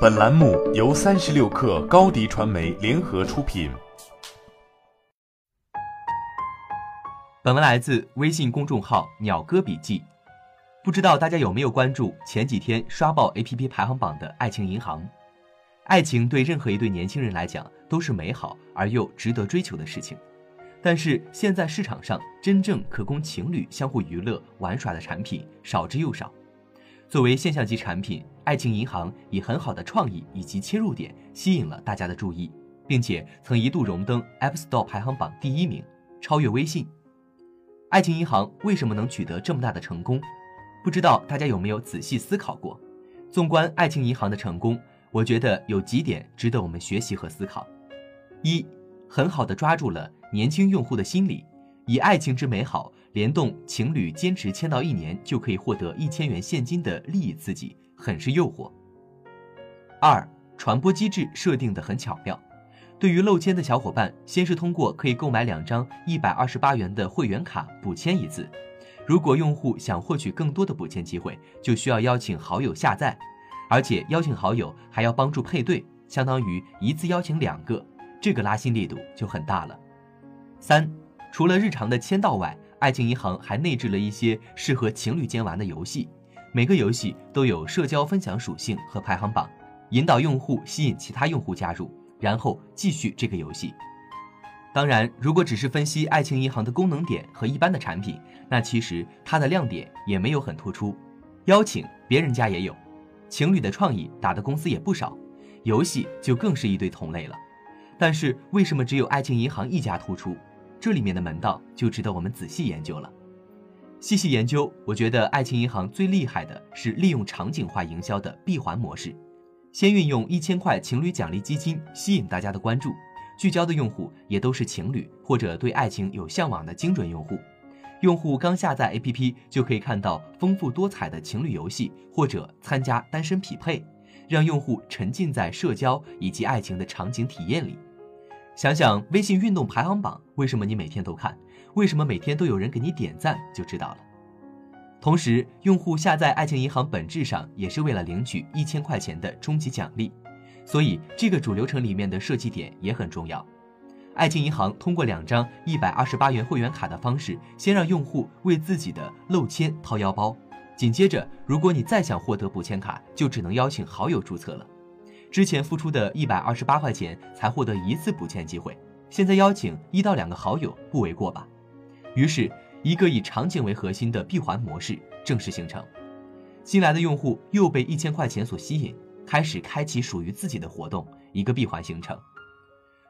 本栏目由三十六氪高低传媒联合出品。本文来自微信公众号“鸟哥笔记”。不知道大家有没有关注前几天刷爆 APP 排行榜的爱情银行？爱情对任何一对年轻人来讲都是美好而又值得追求的事情。但是现在市场上真正可供情侣相互娱乐玩耍的产品少之又少。作为现象级产品，爱情银行以很好的创意以及切入点吸引了大家的注意，并且曾一度荣登 App Store 排行榜第一名，超越微信。爱情银行为什么能取得这么大的成功？不知道大家有没有仔细思考过？纵观爱情银行的成功，我觉得有几点值得我们学习和思考：一，很好的抓住了年轻用户的心理，以爱情之美好。联动情侣坚持签到一年就可以获得一千元现金的利益刺激，很是诱惑。二，传播机制设定的很巧妙，对于漏签的小伙伴，先是通过可以购买两张一百二十八元的会员卡补签一次。如果用户想获取更多的补签机会，就需要邀请好友下载，而且邀请好友还要帮助配对，相当于一次邀请两个，这个拉新力度就很大了。三，除了日常的签到外，爱情银行还内置了一些适合情侣间玩的游戏，每个游戏都有社交分享属性和排行榜，引导用户吸引其他用户加入，然后继续这个游戏。当然，如果只是分析爱情银行的功能点和一般的产品，那其实它的亮点也没有很突出。邀请别人家也有，情侣的创意打的公司也不少，游戏就更是一堆同类了。但是为什么只有爱情银行一家突出？这里面的门道就值得我们仔细研究了。细细研究，我觉得爱情银行最厉害的是利用场景化营销的闭环模式，先运用一千块情侣奖励基金吸引大家的关注，聚焦的用户也都是情侣或者对爱情有向往的精准用户。用户刚下载 APP 就可以看到丰富多彩的情侣游戏，或者参加单身匹配，让用户沉浸在社交以及爱情的场景体验里。想想微信运动排行榜，为什么你每天都看？为什么每天都有人给你点赞？就知道了。同时，用户下载爱情银行本质上也是为了领取一千块钱的终极奖励，所以这个主流程里面的设计点也很重要。爱情银行通过两张一百二十八元会员卡的方式，先让用户为自己的漏签掏腰包，紧接着，如果你再想获得补签卡，就只能邀请好友注册了。之前付出的一百二十八块钱才获得一次补签机会，现在邀请一到两个好友不为过吧？于是，一个以场景为核心的闭环模式正式形成。新来的用户又被一千块钱所吸引，开始开启属于自己的活动，一个闭环形成。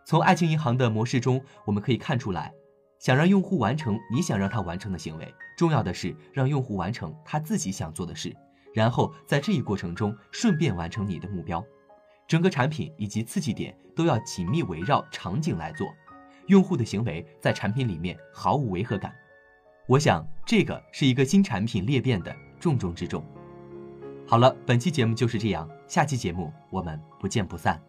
从爱情银行的模式中，我们可以看出来，想让用户完成你想让他完成的行为，重要的是让用户完成他自己想做的事，然后在这一过程中顺便完成你的目标。整个产品以及刺激点都要紧密围绕场景来做，用户的行为在产品里面毫无违和感。我想这个是一个新产品裂变的重中之重。好了，本期节目就是这样，下期节目我们不见不散。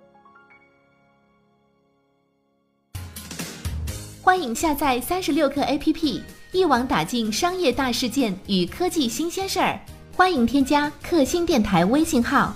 欢迎下载三十六课 APP，一网打尽商业大事件与科技新鲜事儿。欢迎添加克星电台微信号。